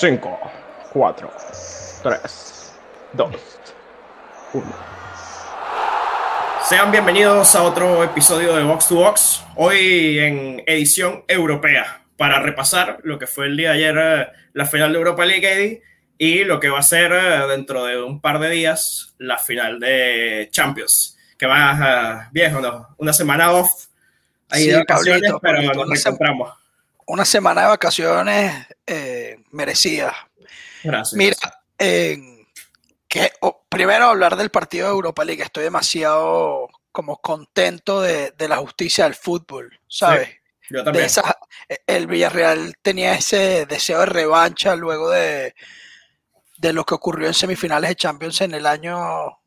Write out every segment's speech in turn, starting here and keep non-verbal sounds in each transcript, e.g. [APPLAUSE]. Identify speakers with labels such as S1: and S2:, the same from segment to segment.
S1: 5, 4, 3, 2, 1.
S2: Sean bienvenidos a otro episodio de Box to Box, hoy en edición europea, para repasar lo que fue el día de ayer eh, la final de Europa League Eddie, y lo que va a ser eh, dentro de un par de días la final de Champions, que va uh, viejo, ¿no? Una semana off ahí
S3: Sí,
S2: de vacaciones,
S3: Pablito,
S2: pero
S3: Pablito,
S2: nos reencontramos.
S3: Una semana de vacaciones eh, merecidas.
S2: Gracias.
S3: Mira, eh, que, oh, primero hablar del partido de Europa League. Estoy demasiado como contento de, de la justicia del fútbol, ¿sabes?
S2: yo
S3: De
S2: también.
S3: esa- el Villarreal tenía ese deseo de revancha luego de, de lo que ocurrió en semifinales de Champions en el año,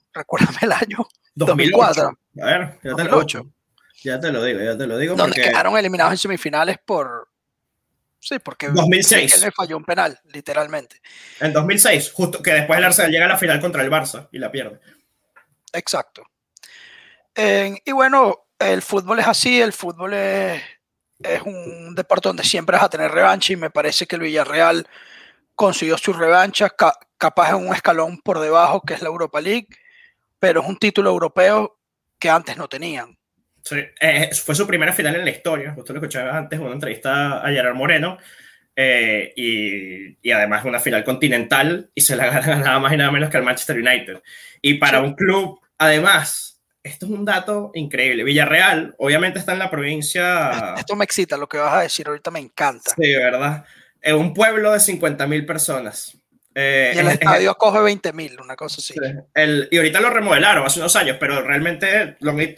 S3: [LAUGHS] recuérdame el año, 2004.
S2: A ver, ya te, lo,
S3: 2008,
S2: ya te lo digo, ya te lo digo.
S3: donde
S2: porque
S3: quedaron eliminados en semifinales por... Sí, porque
S2: 2006.
S3: le falló un penal, literalmente.
S2: En 2006, justo que después el Arsenal llega a la final contra el Barça y la pierde.
S3: Exacto. Eh, y bueno, el fútbol es así, el fútbol es, es un deporte donde siempre vas a tener revancha y me parece que el Villarreal consiguió su revancha, ca- capaz en un escalón por debajo que es la Europa League, pero es un título europeo que antes no tenían.
S2: Sí, eh, fue su primera final en la historia. Justo lo escuchaba antes en una entrevista a Gerard Moreno. eh, y, y además una final continental y se la [LAUGHS] gana nada más y nada menos que al Manchester United. Y para un club, además, esto es un dato increíble. Villarreal, obviamente está en la provincia.
S3: Esto me excita, lo que vas a decir ahorita me encanta.
S2: Sí, ¿verdad? En un pueblo de 50.000 personas. Eh,
S3: Y el
S2: es- [LAUGHS] es-
S3: estadio acoge 20.000, una cosa así.
S2: Sí. El, y ahorita lo remodelaron hace unos años, pero realmente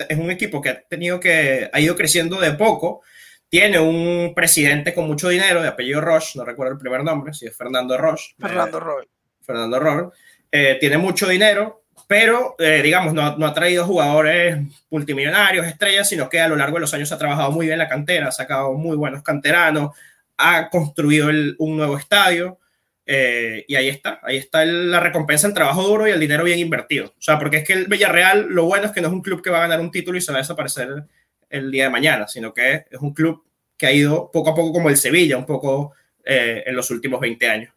S2: es un equipo que ha tenido que ha ido creciendo de poco. Tiene un presidente con mucho dinero de apellido Roche, no recuerdo el primer nombre, si es Fernando Roche.
S3: Fernando
S2: eh,
S3: Roy.
S2: Fernando Roche. Eh, tiene mucho dinero, pero eh, digamos, no, ha- no ha traído jugadores multimillonarios, estrellas, sino que a lo largo de los años ha trabajado muy bien la cantera, ha sacado muy buenos canteranos, ha construido el- un nuevo estadio. Eh, y ahí está, ahí está la recompensa, el trabajo duro y el dinero bien invertido. O sea, porque es que el Villarreal, lo bueno es que no es un club que va a ganar un título y se va a desaparecer el día de mañana, sino que es un club que ha ido poco a poco como el Sevilla, un poco eh, en los últimos 20 años.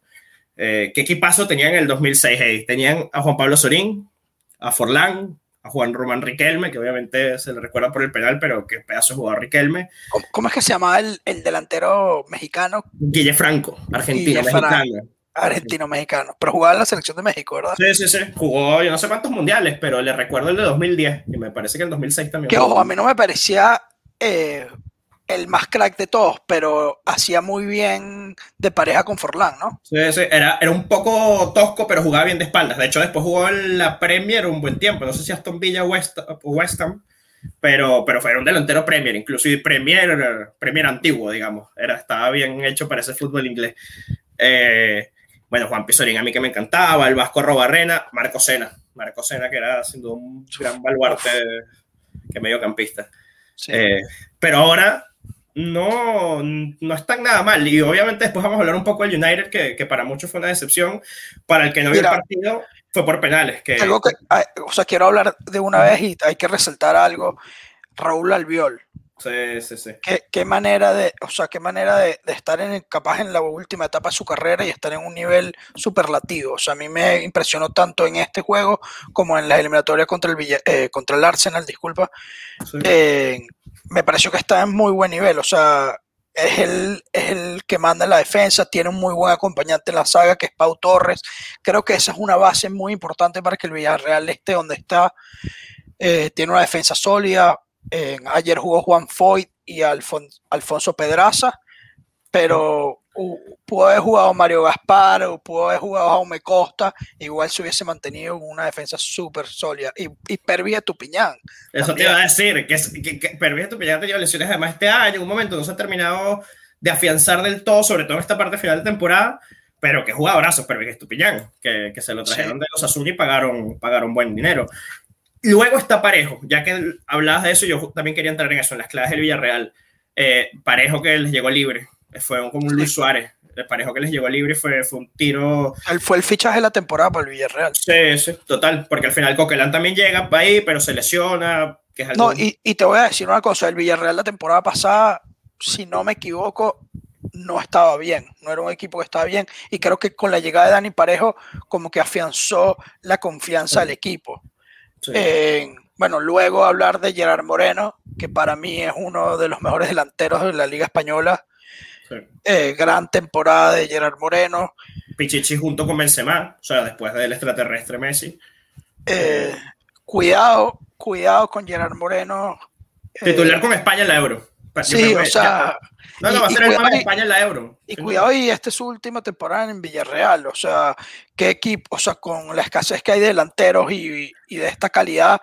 S2: Eh, ¿Qué equipazo tenían en el 2006? Hey? Tenían a Juan Pablo Sorín, a Forlán, a Juan Román Riquelme, que obviamente se le recuerda por el penal, pero qué pedazo de jugador Riquelme.
S3: ¿Cómo, cómo es que se llama el, el delantero mexicano,
S2: Guille Franco, argentino,
S3: Guille Franco.
S2: Mexicano.
S3: argentino-mexicano? Pero jugaba en la selección de México, ¿verdad?
S2: Sí, sí, sí. Jugó yo no sé cuántos mundiales, pero le recuerdo el de 2010 y me parece que el 2006 también.
S3: Que ojo, a mí no me parecía eh, el más crack de todos, pero hacía muy bien de pareja con Forlán, ¿no?
S2: Sí, sí, Era, era un poco tosco, pero jugaba bien de espaldas. De hecho, después jugó en la Premier un buen tiempo. No sé si Aston Villa o West, o West Ham, pero, pero fue un delantero Premier, inclusive Premier, Premier antiguo, digamos. Era, estaba bien hecho para ese fútbol inglés. Eh, bueno, Juan Pizorín a mí que me encantaba, el Vasco Robarrena, Marco Sena. Marco Sena, que era siendo un gran baluarte que mediocampista.
S3: Sí.
S2: Eh, pero ahora no, no están nada mal. Y obviamente después vamos a hablar un poco del United, que, que para muchos fue una decepción. Para el que no vio el partido, fue por penales. Que,
S3: Algo que, o sea, quiero hablar de una vez y hay que resaltar algo. Raúl Albiol,
S2: sí, sí, sí.
S3: qué, qué manera de, o sea, qué manera de, de estar en, capaz en la última etapa de su carrera y estar en un nivel superlativo. O sea, a mí me impresionó tanto en este juego como en la eliminatoria contra el, Villa- eh, contra el Arsenal, disculpa.
S2: sí.
S3: eh, me pareció que está en muy buen nivel. O sea, es el, es el que manda en la defensa, tiene un muy buen acompañante en la saga, que es Pau Torres. Creo que esa es una base muy importante para que el Villarreal esté donde está. Eh, tiene una defensa sólida. Eh, ayer jugó Juan Foyt y Alfon- Alfonso Pedraza, pero uh, pudo haber jugado Mario Gaspar o pudo haber jugado Jaume Costa, igual se hubiese mantenido en una defensa súper sólida. Y, y Pervia Tupiñán.
S2: Eso te
S3: también.
S2: iba a decir, que, que, Estupiñán ha tenido lesiones además este año, en un momento no se ha terminado de afianzar del todo, sobre todo en esta parte final de temporada, pero que jugadorazos Pervis Estupiñán, que, que se lo trajeron
S3: Sí.
S2: de los Azul y pagaron, pagaron buen dinero. Luego está Parejo, ya que hablabas de eso, yo también quería entrar en eso, en las claves del Villarreal. Eh, Parejo que les llegó libre, fue un- como un Luis Suárez, el Parejo que les llegó libre fue, fue un tiro
S3: Él fue el fichaje de la temporada para el Villarreal.
S2: Sí, sí, total, porque al final Coquelán también llega para ahí, pero se lesiona, que es algo...
S3: No, y, y te voy a decir una cosa, el Villarreal la temporada pasada, si no me equivoco, no estaba bien, no era un equipo que estaba bien y creo que con la llegada de Dani Parejo como que afianzó la confianza del equipo. Eh, bueno, luego hablar de Gerard Moreno, que para mí es uno de los mejores delanteros de la Liga Española. Eh, gran temporada de Gerard Moreno.
S2: Pichichi junto con Benzema, o sea, después del extraterrestre Messi.
S3: Eh, cuidado, cuidado con Gerard Moreno.
S2: Titular con España en la Euro.
S3: Sí, o sea,
S2: no, no, va a ser el cuidado, España en la Euro.
S3: Y cuidado, y esta es su última temporada en Villarreal. O sea, qué equipo, o sea, con la escasez que hay de delanteros y, y de esta calidad.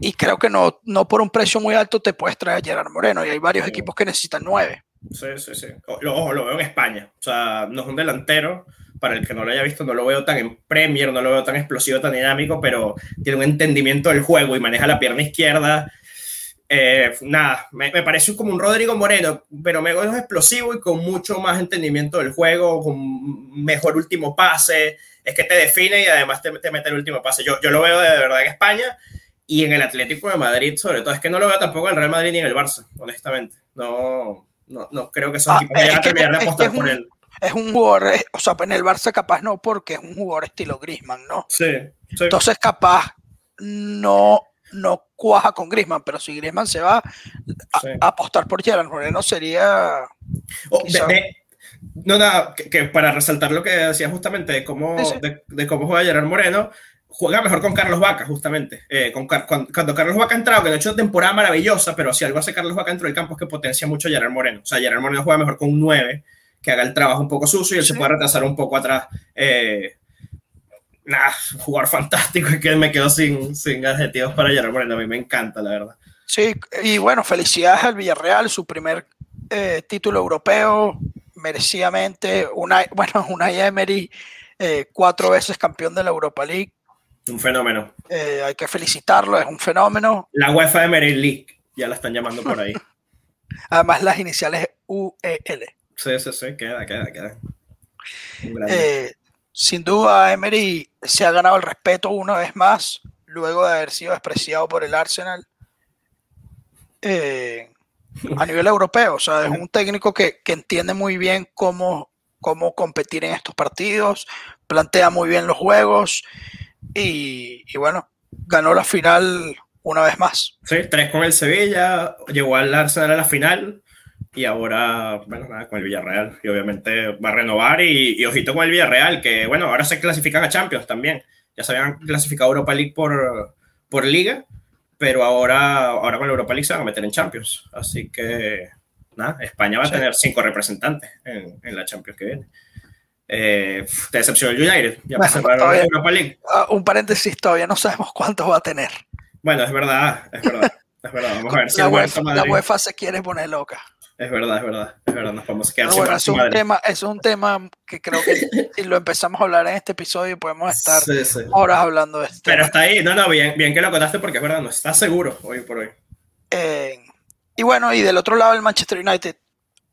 S3: Y creo que no, no por un precio muy alto te puedes traer a Gerard Moreno. Y hay varios equipos que necesitan nueve.
S2: Sí, sí, sí. Ojo, lo veo en España. O sea, no es un delantero. Para el que no lo haya visto, no lo veo tan en Premier, no lo veo tan explosivo, tan dinámico, pero tiene un entendimiento del juego y maneja la pierna izquierda eh, nada, me, parece como un Rodrigo Moreno, pero me es explosivo y con mucho más entendimiento del juego, con mejor último pase, es que te define y además te, mete el último pase. Yo, yo lo veo de verdad en España y en el Atlético de Madrid, sobre todo. Es que no lo veo tampoco en el Real Madrid ni en el Barça, honestamente. No, no, no creo que esos ah, equipos vayan a terminar de apostar por él.
S3: Es un jugador, eh, o sea, en el Barça capaz no, porque es un jugador estilo Grisman, ¿no?
S2: Sí, sí.
S3: Entonces capaz no no cuaja con Grisman, pero si Grisman se va a, apostar por Gerard Moreno sería...
S2: Oh, no, nada, que, para resaltar lo que decía justamente de cómo, De, cómo juega Gerard Moreno, juega mejor con Carlos Vaca, justamente. Eh, con, cuando, Carlos Vaca ha entrado, que de hecho temporada maravillosa, pero si algo hace Carlos Vaca dentro del campo es que potencia mucho a Gerard Moreno. O sea, Gerard Moreno juega mejor con un 9, que haga el trabajo un poco sucio y él se puede retrasar un poco atrás. Eh, nah, jugar fantástico y que me quedo sin, sin adjetivos para Gerard Moreno. A mí me encanta, la verdad.
S3: Sí, y bueno, felicidades al Villarreal, su primer eh, título europeo, merecidamente. Una, [LAUGHS] bueno, una Emery, eh, cuatro veces campeón de la Europa League.
S2: Un fenómeno.
S3: Eh, hay que felicitarlo, es un fenómeno.
S2: La UEFA Emery League, ya la están llamando por ahí. [LAUGHS]
S3: Además, las iniciales UEL.
S2: Sí, sí, sí, queda, queda, queda.
S3: Eh, sin duda, Emery se ha ganado el respeto una vez más, luego de haber sido despreciado por el Arsenal eh, a nivel europeo. O sea, es un técnico que, entiende muy bien cómo, cómo competir en estos partidos, plantea muy bien los juegos y, y bueno, ganó la final una vez más.
S2: Sí, tres con el Sevilla, llegó al Arsenal a la final y ahora, bueno, nada, con el Villarreal. Y obviamente va a renovar y, ojito con el Villarreal, que bueno, ahora se clasifican a Champions también. Ya se habían clasificado a Europa League por, por liga, pero ahora, ahora con la Europa League se van a meter en Champions. Así que, nada, España va a tener cinco representantes en, en, la Champions que viene. Eh, te decepcionó el United, ya
S3: bueno, todavía, Europa League. Uh, un paréntesis, todavía no sabemos cuántos va a tener.
S2: Bueno, es verdad, es verdad. Es verdad. Vamos a ver [LAUGHS] si
S3: la, UEFA, la UEFA se quiere poner loca.
S2: Es verdad, es verdad, es verdad, nos podemos quedar
S3: bueno, es un, tema, es un tema que creo que [LAUGHS] si lo empezamos a hablar en este episodio podemos estar horas hablando de esto.
S2: Pero está ahí, no, no, bien, bien que lo contaste porque es verdad, no está seguro hoy por hoy.
S3: Eh, y bueno, y del otro lado el Manchester United,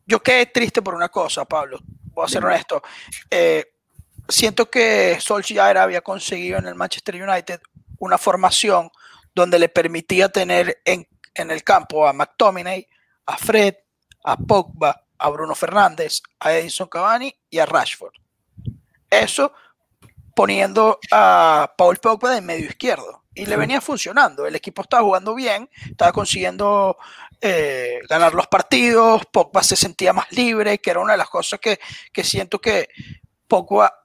S3: yo quedé triste por una cosa, Pablo, voy a ser honesto. Eh, siento que Solskjaer había conseguido en el Manchester United una formación donde le permitía tener en, en el campo a McTominay, a Fred, a Pogba, a Bruno Fernández, a Edison Cavani y a Rashford. Eso poniendo a Paul Pogba de medio izquierdo. Y le venía funcionando. El equipo estaba jugando bien, estaba consiguiendo eh, ganar los partidos, Pogba se sentía más libre, que era una de las cosas que, siento que Pogba,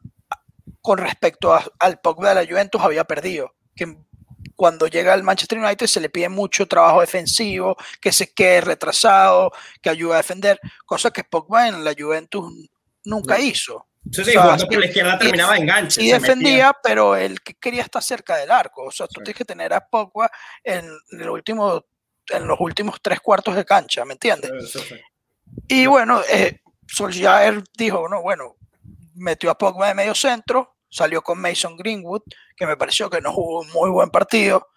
S3: con respecto al Pogba de la Juventus, había perdido. Que cuando llega al Manchester United se le pide mucho trabajo defensivo, que se quede retrasado, que ayude a defender, cosa que Pogba en la Juventus nunca hizo.
S2: Sí, sí, o la izquierda terminaba enganche.
S3: Sí defendía, pero él quería estar cerca del arco. O sea, tú tienes que tener a Pogba en, el último, en los últimos tres cuartos de cancha, ¿me entiendes? y bueno, eh, Solskjaer dijo, no, bueno, metió a Pogba de medio centro, salió con Mason Greenwood, que me pareció que no jugó un muy buen partido.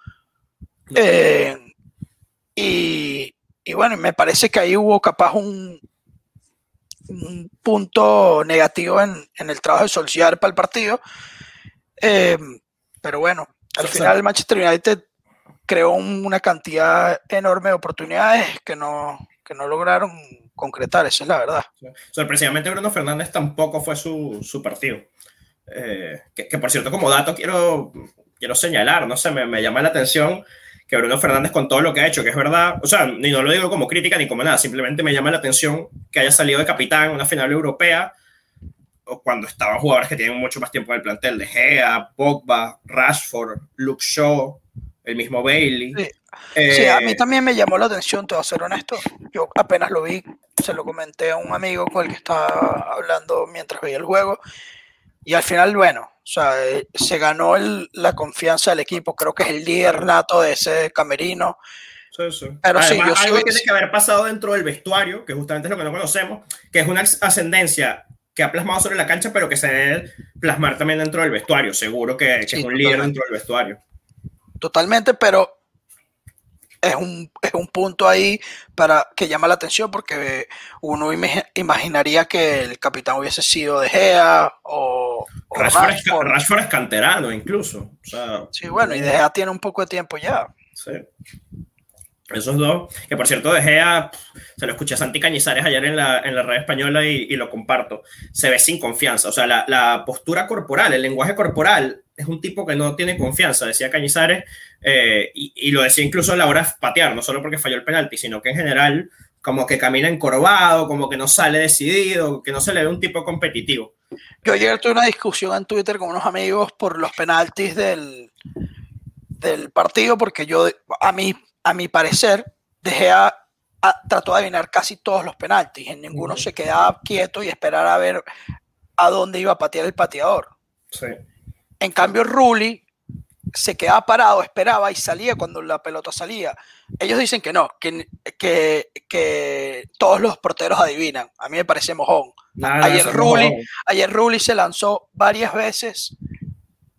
S3: Eh, y, bueno, me parece que ahí hubo capaz un, un punto negativo en, el trabajo de Solskjaer para el partido. Eh, pero bueno, al final el Manchester United creó una cantidad enorme de oportunidades que no, que no lograron concretar, esa es la verdad.
S2: Sorpresivamente Bruno Fernández tampoco fue su, su partido. Eh, que, que, por cierto, como dato quiero, quiero señalar, no sé, me, me, llama la atención que Bruno Fernández con todo lo que ha hecho, que es verdad, o sea, ni no lo digo como crítica ni como nada, simplemente me llama la atención que haya salido de capitán en una final europea o cuando estaban jugadores que tienen mucho más tiempo en el plantel, De Gea, Pogba, Rashford, Luke Shaw, el mismo Bailey.
S3: Sí. Eh, sí, a mí también me llamó la atención, te voy a ser honesto. Yo apenas lo vi, se lo comenté a un amigo con el que estaba hablando mientras veía el juego. Y al final, bueno, o sea, eh, se ganó el, la confianza del equipo. Creo que es el líder nato de ese camerino.
S2: Sí, sí. Pero Además, sí, yo algo sí, tiene que haber pasado dentro del vestuario, que justamente es lo que no conocemos, que es una ascendencia que ha plasmado sobre la cancha, pero que se debe plasmar también dentro del vestuario. Seguro que, que sí, es un líder dentro del vestuario.
S3: Totalmente, pero es un, es un punto ahí para que llama la atención porque uno imaginaría que el capitán hubiese sido De Gea o
S2: Rashford, Rashford. Es, Rashford, es, canterano incluso. O sea,
S3: sí, bueno, y De Gea tiene un poco de tiempo ya.
S2: Sí. Esos dos, que por cierto, De Gea, se lo escuché a Santi Cañizares ayer en la, en la red española y, y, lo comparto, se ve sin confianza. O sea, la, la, postura corporal, el lenguaje corporal, es un tipo que no tiene confianza, decía Cañizares, eh, y, y, lo decía incluso a la hora de patear, no solo porque falló el penalti, sino que en general, como que camina encorvado, como que no sale decidido, que no se le ve un tipo competitivo.
S3: Yo ayer tuve una discusión en Twitter con unos amigos por los penaltis del, del partido, porque yo, a mí a mi parecer, De Gea a, trató de adivinar casi todos los penaltis. En ninguno se quedaba quieto y esperar a ver a dónde iba a patear el pateador.
S2: Sí.
S3: En cambio, Rulli se quedaba parado, esperaba y salía cuando la pelota salía. Ellos dicen que no, que, que, que todos los porteros adivinan. A mí me parece mojón. Nada, ayer, Rulli, ayer Rulli se lanzó varias veces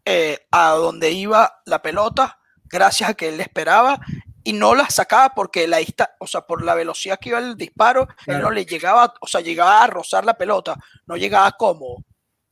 S3: eh, a donde iba la pelota, gracias a que él esperaba y no la sacaba porque la o sea, por la velocidad que iba el disparo, claro. él no le llegaba, o sea, llegaba a rozar la pelota, no llegaba cómodo.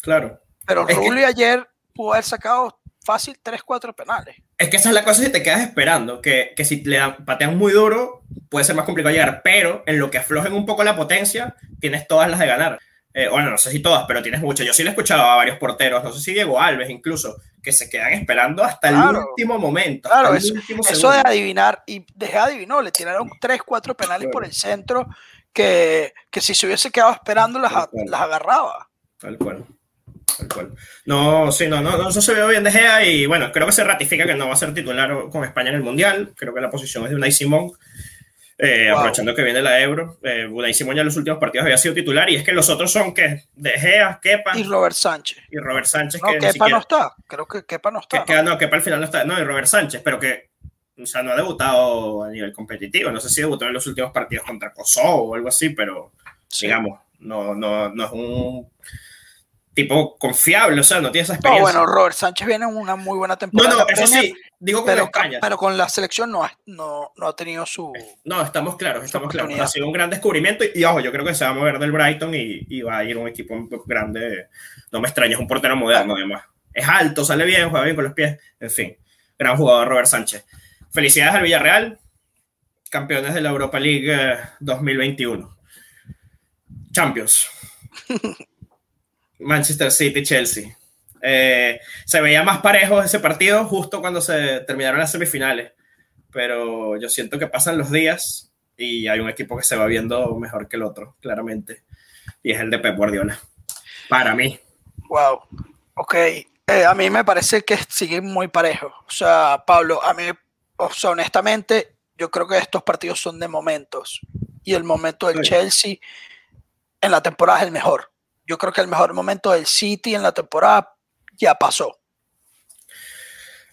S2: Claro.
S3: Pero Rulli que... ayer pudo haber sacado fácil 3, 4 penales.
S2: Es que esa es la cosa si te quedas esperando, que, que si le dan, patean muy duro, puede ser más complicado llegar, pero en lo que aflojen un poco la potencia, tienes todas las de ganar. Eh, bueno, no sé si todas, pero tienes muchas. Yo sí le he escuchado a varios porteros, no sé si Diego Alves incluso, que se quedan esperando hasta el último momento.
S3: Claro, eso, último eso, de adivinar, y de adivinó, le tiraron 3, 4 penales claro. por el centro que, que, si se hubiese quedado esperando las, las agarraba.
S2: Tal cual. Tal cual. No, sí, no, no, no, eso se ve bien de Gea y bueno, creo que se ratifica que no va a ser titular con España en el Mundial. Creo que la posición es de Unai Simón. Eh, wow. Aprovechando que viene la Euro, eh, Unai Simón ya en los últimos partidos había sido titular y es que los otros son que De Gea, Kepa
S3: y Robert Sánchez.
S2: Y Robert Sánchez.
S3: No, que Kepa siquiera, no está. Creo que Kepa no está.
S2: Que, no, Kepa al final no está. No, y Robert Sánchez, pero que o sea, no ha debutado a nivel competitivo. No sé si debutó en los últimos partidos contra Kosovo o algo así, pero sí. digamos, no, no, no es un tipo confiable, o sea, no tiene esa experiencia.
S3: No, bueno, Robert Sánchez viene en una muy buena temporada.
S2: No, no, eso sí, digo con
S3: pero,
S2: España.
S3: pero con la selección no, no, no ha tenido su.
S2: No, estamos claros, estamos claros. Ha sido un gran descubrimiento y, y, ojo, yo creo que se va a mover del Brighton y, y, va a ir un equipo grande. No me extraña, es un portero moderno, además. Es alto, sale bien, juega bien con los pies, en fin. Gran jugador Robert Sánchez. Felicidades al Villarreal, campeones de la Europa League 2021. Champions. [LAUGHS] Manchester City, Chelsea. Eh, se veía más parejo ese partido justo cuando se terminaron las semifinales, pero yo siento que pasan los días y hay un equipo que se va viendo mejor que el otro, claramente, y es el de Pep Guardiola. Para mí.
S3: Wow. Ok. Eh, a mí me parece que sigue muy parejo. O sea, Pablo, a mí, o sea, honestamente, yo creo que estos partidos son de momentos. Y el momento del sí. Chelsea en la temporada es el mejor yo creo que el mejor momento del City en la temporada ya pasó.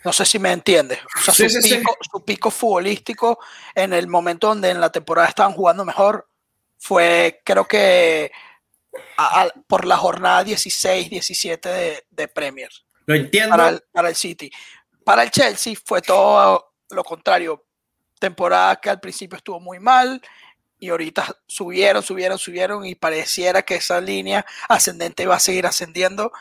S3: No sé si me entiendes. O sea, sí, su, sí, pico, sí. su, pico, futbolístico en el momento donde en la temporada estaban jugando mejor fue, creo que, a, a, por la jornada 16, 17 de, de Premier.
S2: Lo entiendo.
S3: Para el, para el, City. Para el Chelsea fue todo lo contrario. Temporada que al principio estuvo muy mal, y ahorita subieron, subieron, subieron y pareciera que esa línea ascendente va a seguir ascendiendo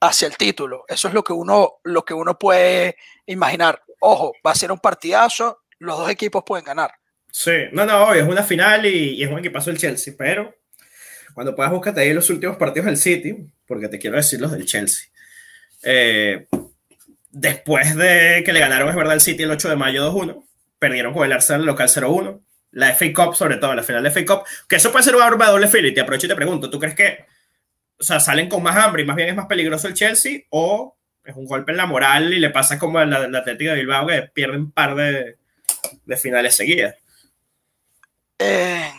S3: hacia el título. Eso es lo que uno, lo que uno puede imaginar. Ojo, va a ser un partidazo, los dos equipos pueden ganar,
S2: Sí, no, no, obvio, es una final y, y es un equipazo el Chelsea, pero cuando puedas búscate ahí los últimos partidos del City, porque te quiero decir los del Chelsea. Eh, después de que le ganaron, es verdad, el City el 8 de mayo 2-1, perdieron con el Arsenal local 0-1, la FA Cup, sobre todo, la final de FA Cup, que eso puede ser un arma de doble filo, y te aprovecho y te pregunto, ¿tú crees que, o sea, salen con más hambre y más bien es más peligroso el Chelsea, o es un golpe en la moral y le pasa como al Atlético de Bilbao que pierde un par de, de finales seguidas?
S3: Eh,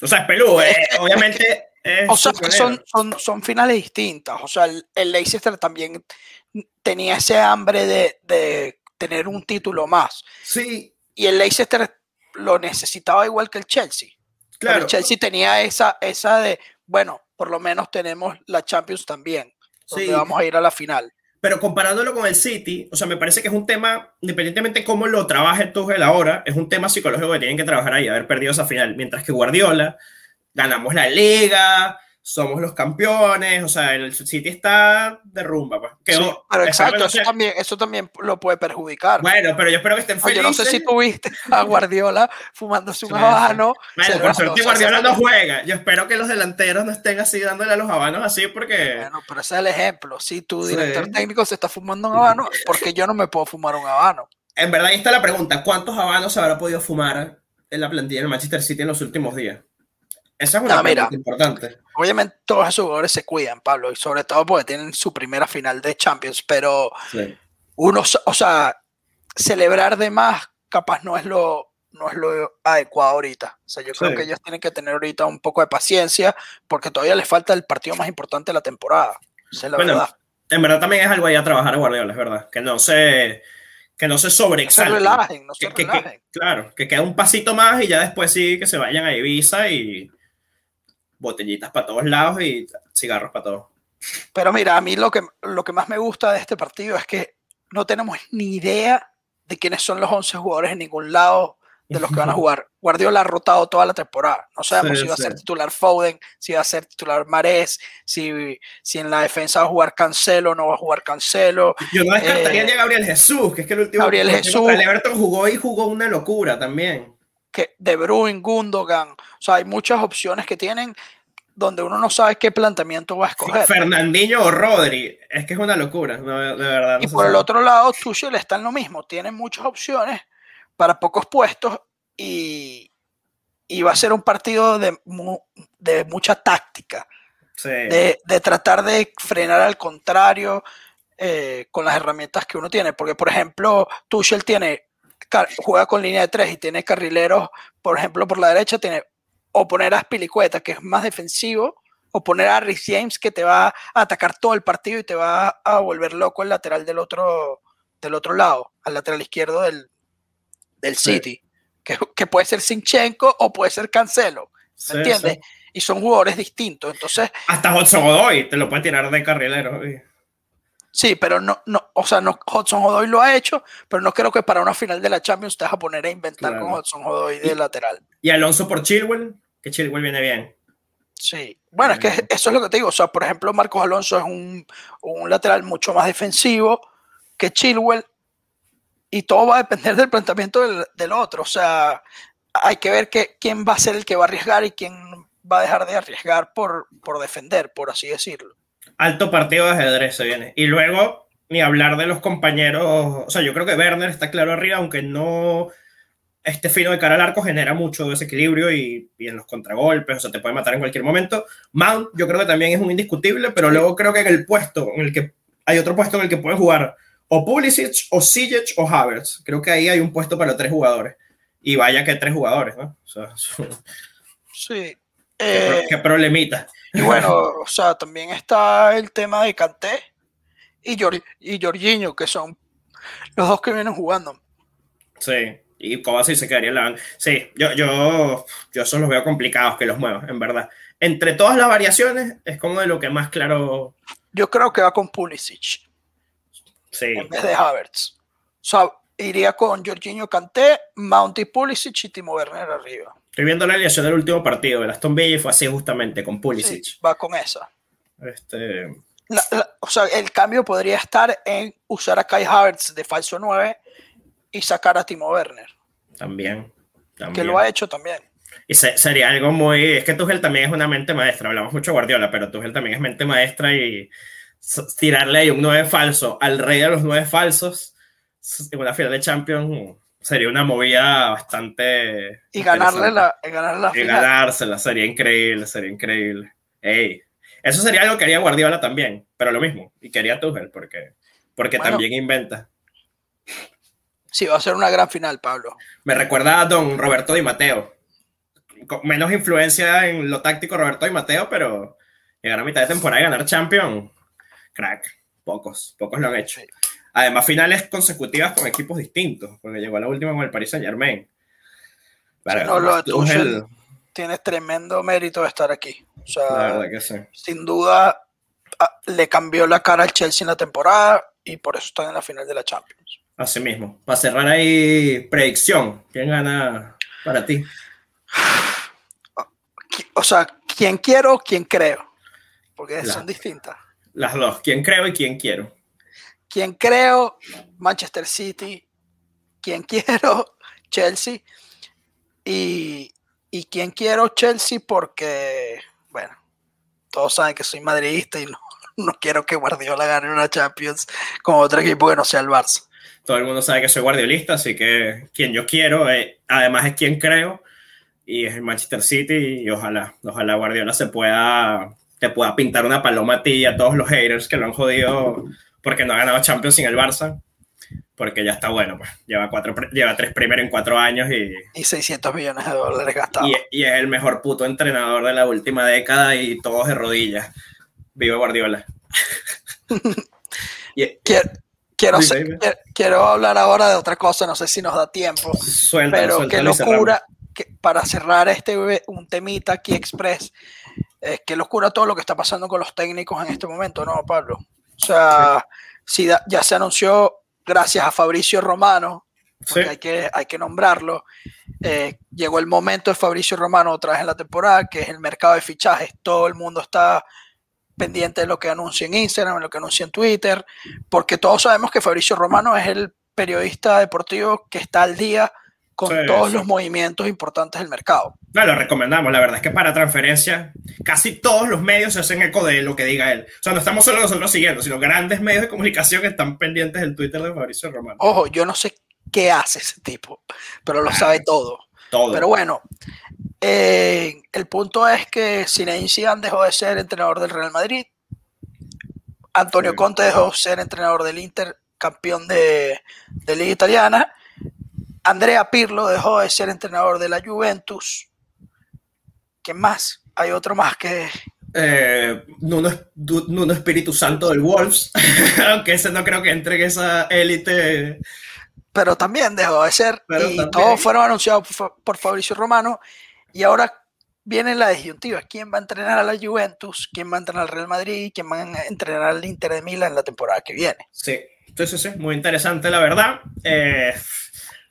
S2: o sea, es peludo, eh, obviamente. Es
S3: o sea, son, son, son finales distintas. O sea, el, el Leicester también tenía ese hambre de, de tener un título más.
S2: Sí,
S3: Y el Leicester lo necesitaba igual que el Chelsea. Pero
S2: claro.
S3: el Chelsea tenía esa, esa de, bueno, por lo menos tenemos la Champions también, donde
S2: Sí.
S3: vamos a ir a la final.
S2: Pero comparándolo con el City, o sea, me parece que es un tema, independientemente de cómo lo trabaje Tuchel ahora, es un tema psicológico que tienen que trabajar ahí, haber perdido esa final. Mientras que Guardiola, ganamos la liga, somos los campeones, o sea, el City está de rumba. Pues.
S3: Sí, pero exacto, eso también, eso también lo puede perjudicar.
S2: Bueno, pero yo espero que estén
S3: Oye,
S2: felices.
S3: no sé si tuviste a Guardiola fumándose un habano.
S2: Bueno, por suerte Guardiola no juega. Yo espero que los delanteros no estén así dándole a los habanos así porque...
S3: Bueno, pero ese es el ejemplo. Si tu
S2: Sí.
S3: director técnico se está fumando un habano, porque yo no me puedo fumar un habano?
S2: En verdad, ahí está la pregunta. ¿Cuántos habanos se habrá podido fumar en la plantilla del Manchester City en los últimos días? Esa es una
S3: No, mira.
S2: importante.
S3: Obviamente todos esos jugadores se cuidan, Pablo, y sobre todo porque tienen su primera final de Champions, pero
S2: Sí.
S3: uno, o sea, celebrar de más capaz no es lo, no es lo adecuado ahorita. O sea, yo creo
S2: Sí.
S3: que ellos tienen que tener ahorita un poco de paciencia porque todavía les falta el partido más importante de la temporada. Esa es la
S2: Bueno,
S3: verdad.
S2: En verdad también es algo ahí a trabajar a Guardiola, es verdad. Que no se, que no se
S3: No se
S2: sobreexalten.
S3: relajen, no se
S2: Que- que- que-
S3: relajen.
S2: claro, que queda un pasito más y ya después sí que se vayan a Ibiza y botellitas para todos lados y cigarros para todos.
S3: Pero mira, a mí lo que, lo que más me gusta de este partido es que no tenemos ni idea de quiénes son los 11 jugadores en ningún lado de los que van a jugar. [LAUGHS] Guardiola ha rotado toda la temporada. No sabemos
S2: Sí,
S3: si va a ser titular Foden, si va a ser titular Marés, si, si en la defensa va a jugar Cancelo o no va a jugar Cancelo.
S2: Yo no descartaría
S3: Eh,
S2: ni a Gabriel Jesús, que es que el último
S3: Gabriel Jesús.
S2: Everton jugó y jugó una locura también.
S3: Que De Bruyne, Gundogan. O sea, hay muchas opciones que tienen donde uno no sabe qué planteamiento va a escoger.
S2: Fernandinho o Rodri, es que es una locura, no, de verdad. no
S3: Y por el otro lado, Tuchel está en lo mismo. Tiene muchas opciones para pocos puestos y, y va a ser un partido de, de mucha táctica,
S2: Sí.
S3: de, de tratar de frenar al contrario eh, con las herramientas que uno tiene. Porque, por ejemplo, Tuchel tiene, juega con línea de tres y tiene carrileros, por ejemplo, por la derecha tiene o poner a Spilicueta, que es más defensivo, o poner a Rhys James, que te va a atacar todo el partido y te va a volver loco el lateral del otro, del otro lado, al lateral izquierdo del, del
S2: Sí.
S3: City, que, que puede ser Sinchenko o puede ser Cancelo, ¿me entiendes?
S2: sí.
S3: Y son jugadores distintos, entonces,
S2: Hasta Hudson Godoy te lo puede tirar de carrilero. Sí,
S3: pero no, no, o sea, no, Hudson Odoy lo ha hecho, pero no creo que para una final de la Champions te vas a poner a inventar
S2: Claro.
S3: con Hudson Odoy de
S2: Y-
S3: lateral.
S2: Y Alonso por Chilwell, que Chilwell viene bien.
S3: Sí, bueno, es que eso es lo que te digo. O sea, por ejemplo, Marcos Alonso es un, un lateral mucho más defensivo que Chilwell y todo va a depender del planteamiento del, del otro. O sea, hay que ver que, quién va a ser el que va a arriesgar y quién va a dejar de arriesgar por, por defender, por así decirlo.
S2: Alto partido de ajedrez se viene. Y luego, ni hablar de los compañeros. O sea, yo creo que Werner está claro arriba, aunque no este fino de cara al arco genera mucho desequilibrio y, y en los contragolpes, o sea, te puede matar en cualquier momento. Mount, yo creo que también es un indiscutible, pero luego creo que en el puesto, en el que hay otro puesto en el que pueden jugar o Pulisic, o Sijic, o Havertz. Creo que ahí hay un puesto para tres jugadores. Y vaya que tres jugadores, ¿no? O sea, [LAUGHS]
S3: Sí.
S2: qué,
S3: Eh,
S2: qué problemita.
S3: Y bueno, [LAUGHS] o sea, también está el tema de Kanté y, Gior- y Jorginho, que son los dos que vienen jugando.
S2: Sí, y Kovacic se quedaría en la banca. Sí, yo, yo, yo esos los veo complicados que los muevan, en verdad. Entre todas las variaciones, es como de lo que más claro.
S3: Yo creo que va con Pulisic.
S2: Sí,
S3: en vez de Havertz. O sea, iría con Jorginho Kanté, Mount y Pulisic y Timo Werner arriba.
S2: Estoy viendo la alineación del último partido. El Aston Villa fue así justamente con Pulisic.
S3: Sí, va con esa.
S2: Este,
S3: La- la- o sea, el cambio podría estar en usar a Kai Havertz de falso 9 y sacar a Timo Werner.
S2: también.
S3: que lo ha hecho también.
S2: Y sería algo muy. Es que Tuchel también es una mente maestra. Hablamos mucho de Guardiola, pero Tuchel también es mente maestra y tirarle ahí un 9 falso al rey de los 9 falsos en una final de Champions sería una movida bastante.
S3: Y ganarle la, y ganarle la
S2: y ganársela, sería increíble, sería increíble. Ey, eso sería algo que haría Guardiola también, pero lo mismo. Y quería Tuchel, porque, porque también inventa.
S3: Sí, va a ser una gran final, Pablo.
S2: Me recuerda a don Roberto Di Mateo. Con menos influencia en lo táctico Roberto Di Mateo, pero llegar a mitad de temporada y ganar Champions, crack. Pocos, pocos lo han hecho. Además, finales consecutivas con equipos distintos, porque llegó a la última con el Paris Saint Germain.
S3: no, lo de tienes tremendo mérito de estar aquí. O sea,
S2: la verdad que sí.
S3: sin duda ah, le cambió la cara al Chelsea en la temporada y por eso están en la final de la Champions.
S2: Así mismo. Para cerrar ahí, predicción. ¿Quién gana para ti? [SIGHS]
S3: O sea, ¿quién quiero, quién creo? Porque son distintas.
S2: Las dos. ¿Quién creo y quién quiero?
S3: ¿Quién creo? Manchester City. ¿Quién [LAUGHS] quiero? Chelsea. Y, y quién quiero Chelsea porque, bueno, todos saben que soy madridista y no, [LAUGHS] no quiero que Guardiola gane una Champions con otro equipo que no sea el Barça.
S2: Todo el mundo sabe que soy guardiolista, así que quien yo quiero, eh, además es quien creo, y es el Manchester City, y ojalá, ojalá Guardiola se pueda, te pueda pintar una paloma a ti y a todos los haters que lo han jodido porque no ha ganado Champions sin el Barça, porque ya está bueno, pues lleva, cuatro, lleva tres primeros en cuatro años y...
S3: Y 600 millones de dólares gastados.
S2: Y, es el mejor puto entrenador de la última década y todos de rodillas. Viva Guardiola. [LAUGHS]
S3: quiero, quiero, hablar ahora de otra cosa, no sé si nos da tiempo. pero qué locura, que, para cerrar este un temita aquí express, eh, qué locura todo lo que está pasando con los técnicos en este momento, ¿no, Pablo? O sea, sí. ya se anunció gracias a Fabricio Romano, hay, que, hay que nombrarlo. Eh, llegó el momento de Fabricio Romano otra vez en la temporada, que es el mercado de fichajes. Todo el mundo está pendiente de lo que anuncia en Instagram, de lo que anuncia en Twitter, porque todos sabemos que Fabricio Romano es el periodista deportivo que está al día con todos los movimientos importantes del mercado.
S2: Claro, lo recomendamos. La verdad es que para transferencia, casi todos los medios se hacen eco de lo que diga él. O sea, no estamos solo nosotros siguiendo, sino grandes medios de comunicación que están pendientes del Twitter de Fabricio Romano.
S3: Ojo, yo no sé qué hace ese tipo, pero lo sabe todo.
S2: Todo.
S3: Pero bueno, eh, el punto es que Zinedine Zidane dejó de ser entrenador del Real Madrid. Antonio Conte dejó de ser entrenador del Inter, campeón de, de Liga Italiana Andrea Pirlo dejó de ser entrenador de la Juventus. ¿Quién más? Hay otro más que.
S2: Eh, Nuno, Espíritu Santo del Wolves, [LAUGHS] aunque ese no creo que entre en esa élite.
S3: Pero también dejó de ser. y todos fueron anunciados por, Fabricio Romano. Y ahora viene la disyuntiva. ¿Quién va a entrenar a la Juventus? ¿Quién va a entrenar al Real Madrid? ¿Quién va a entrenar al Inter de Milán en la temporada que viene?
S2: Sí, entonces sí, muy interesante la verdad. Eh,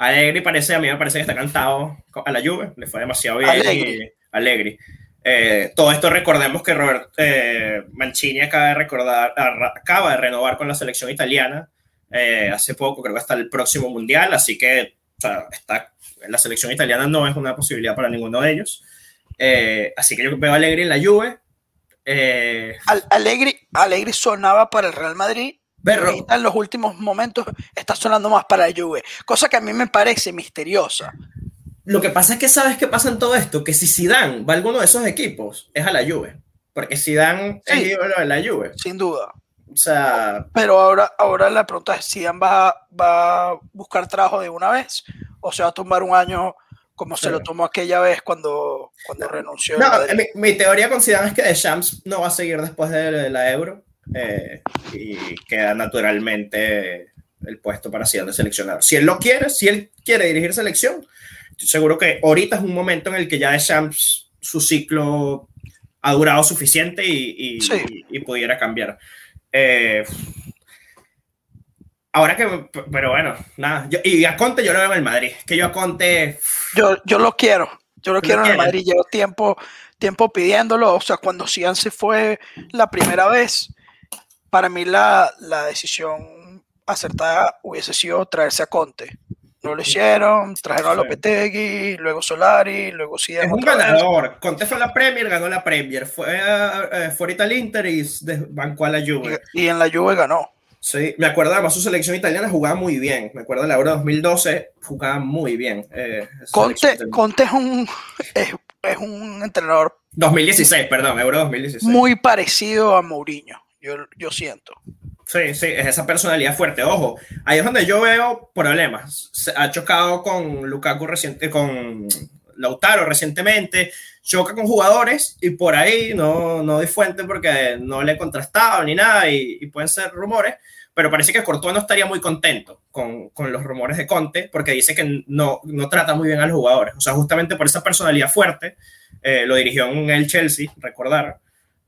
S2: Alegri parece, a mí me parece que está cantado a la Juve, le fue demasiado bien. Alegri. Eh, todo esto recordemos que Robert eh, Mancini acaba de, recordar, acaba de renovar con la selección italiana eh, hace poco, creo que hasta el próximo mundial, así que está, la selección italiana no es una posibilidad para ninguno de ellos. así que yo veo a Alegri en la Juve.
S3: Alegri, Alegri sonaba para el Real Madrid pero en los últimos momentos está sonando más para la Juve, cosa que a mí me parece misteriosa.
S2: Lo que pasa es que sabes qué pasa en todo esto, que si Zidane va a alguno de esos equipos, es a la Juve, porque Zidane es ídolo de la Juve.
S3: Sin duda.
S2: O sea,
S3: pero ahora, ahora la pregunta es, ¿Zidane va, va a buscar trabajo de una vez o se va a tomar un año como se lo tomó aquella vez cuando, cuando renunció?
S2: No, mi, mi, teoría con Zidane es que Deschamps no va a seguir después de la Euro eh, y queda naturalmente el puesto para de seleccionador. Si él lo quiere, si él quiere dirigir selección, estoy seguro que ahorita es un momento en el que ya de Champs su ciclo ha durado suficiente y, y, pudiera cambiar. Eh, ahora que, pero bueno, nada. y a Conte yo lo veo en el Madrid. Que yo a Conte.
S3: Yo, yo lo quiero. Yo lo quiero en el Madrid. Llevo tiempo, tiempo pidiéndolo. O sea, cuando Cian se fue la primera vez, para mí la, decisión acertada hubiese sido traerse a Conte. No lo hicieron, trajeron a Lopetegui, luego Solari, luego sí.
S2: Es un ganador. Conte fue la Premier, ganó la Premier. Fue, uh, fue ahorita al Inter y bancó a la Juve.
S3: Y, y en la Juve ganó.
S2: Sí, me acuerdo además su selección italiana jugaba muy bien. Me acuerdo la Euro 2012 jugaba muy bien. Eh,
S3: Conte, Conte es un, es, es, un entrenador.
S2: 2016, perdón, Euro 2016.
S3: Muy parecido a Mourinho, yo, yo siento.
S2: Sí, sí, es esa personalidad fuerte. Ojo, ahí es donde yo veo problemas. Se ha chocado con Lukaku reciente, con Lautaro recientemente, choca con jugadores y por ahí no, no doy fuente porque no le he contrastado ni nada y, y pueden ser rumores, pero parece que Courtois no estaría muy contento con, con, los rumores de Conte porque dice que no, no trata muy bien a los jugadores. O sea, justamente por esa personalidad fuerte, eh, lo dirigió en el Chelsea, recordar,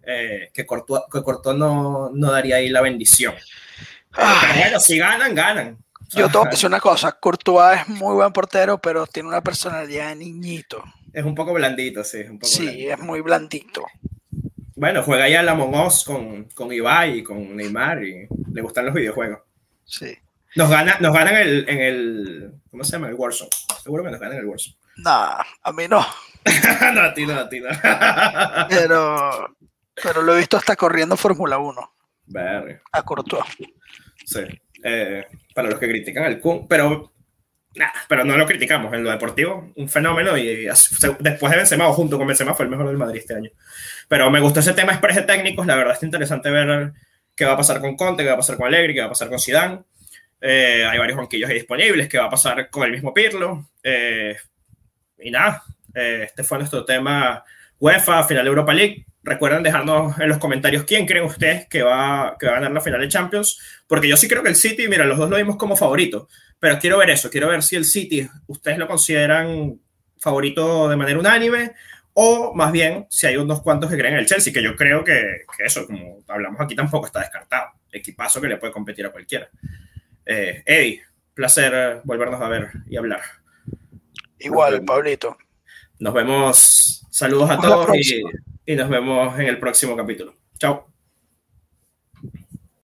S2: eh, que Courtois, que Courtois no, no, daría ahí la bendición. Pero, pero bueno, si ganan, ganan.
S3: Yo tengo que decir una cosa, Courtois es muy buen portero, pero tiene una personalidad de niñito.
S2: Es un poco blandito, sí. Un poco
S3: sí,
S2: blandito.
S3: es muy blandito.
S2: Bueno, juega ya la Among Us con, con Ibai y con Neymar y le gustan los videojuegos.
S3: Sí.
S2: Nos gana, nos ganan el, en el, ¿cómo se llama? El Warzone. Seguro que nos ganan el Warzone.
S3: Nah, a mí no. [LAUGHS]
S2: no, a ti no, a ti no. [LAUGHS]
S3: pero, pero lo he visto hasta corriendo Fórmula 1.
S2: Verga.
S3: A Courtois.
S2: Sí. Eh, para los que critican al Kun, pero nah, pero no lo criticamos en lo deportivo, un fenómeno y después de Benzema o junto con Benzema fue el mejor del Madrid este año. Pero me gustó ese tema express de técnicos, la verdad es interesante ver qué va a pasar con Conte, qué va a pasar con Allegri, qué va a pasar con Zidane. Eh, hay varios banquillos ahí disponibles, qué va a pasar con el mismo Pirlo. Eh, y nada, eh, este fue nuestro tema UEFA, final de Europa League. Recuerden dejarnos en los comentarios quién creen ustedes que va, que va a ganar la final de Champions, porque yo sí creo que el City, mira, los dos lo vimos como favorito, pero quiero ver eso, quiero ver si el City ustedes lo consideran favorito de manera unánime o más bien si hay unos cuantos que creen en el Chelsea, que yo creo que, que eso, como hablamos aquí, tampoco está descartado. Equipazo que le puede competir a cualquiera. Eh, Eddie, placer volvernos a ver y hablar.
S3: Igual, Pablito.
S2: Nos vemos. Saludos a todos y, y nos vemos en el próximo capítulo. Chao.